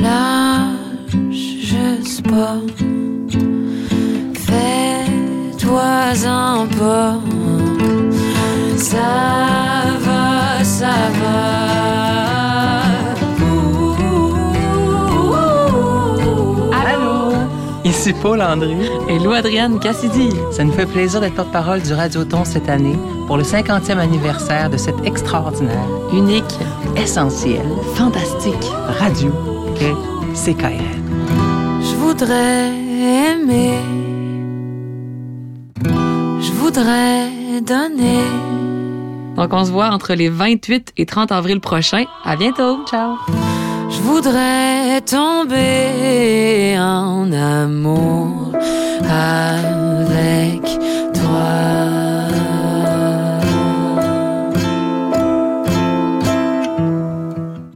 lâche juste pas. Fais-toi un pas. Ça va, ça va. Ici Paul André. Et Lou Adrienne Cassidy. Ça nous fait plaisir d'être porte-parole du Radioton cette année pour le 50e anniversaire de cette extraordinaire, unique, essentielle, fantastique radio qu'est CKRL. Je voudrais aimer. Je voudrais donner. Donc, on se voit entre les 28 et 30 avril prochains. À bientôt. Ciao. Je voudrais tomber en amour toi.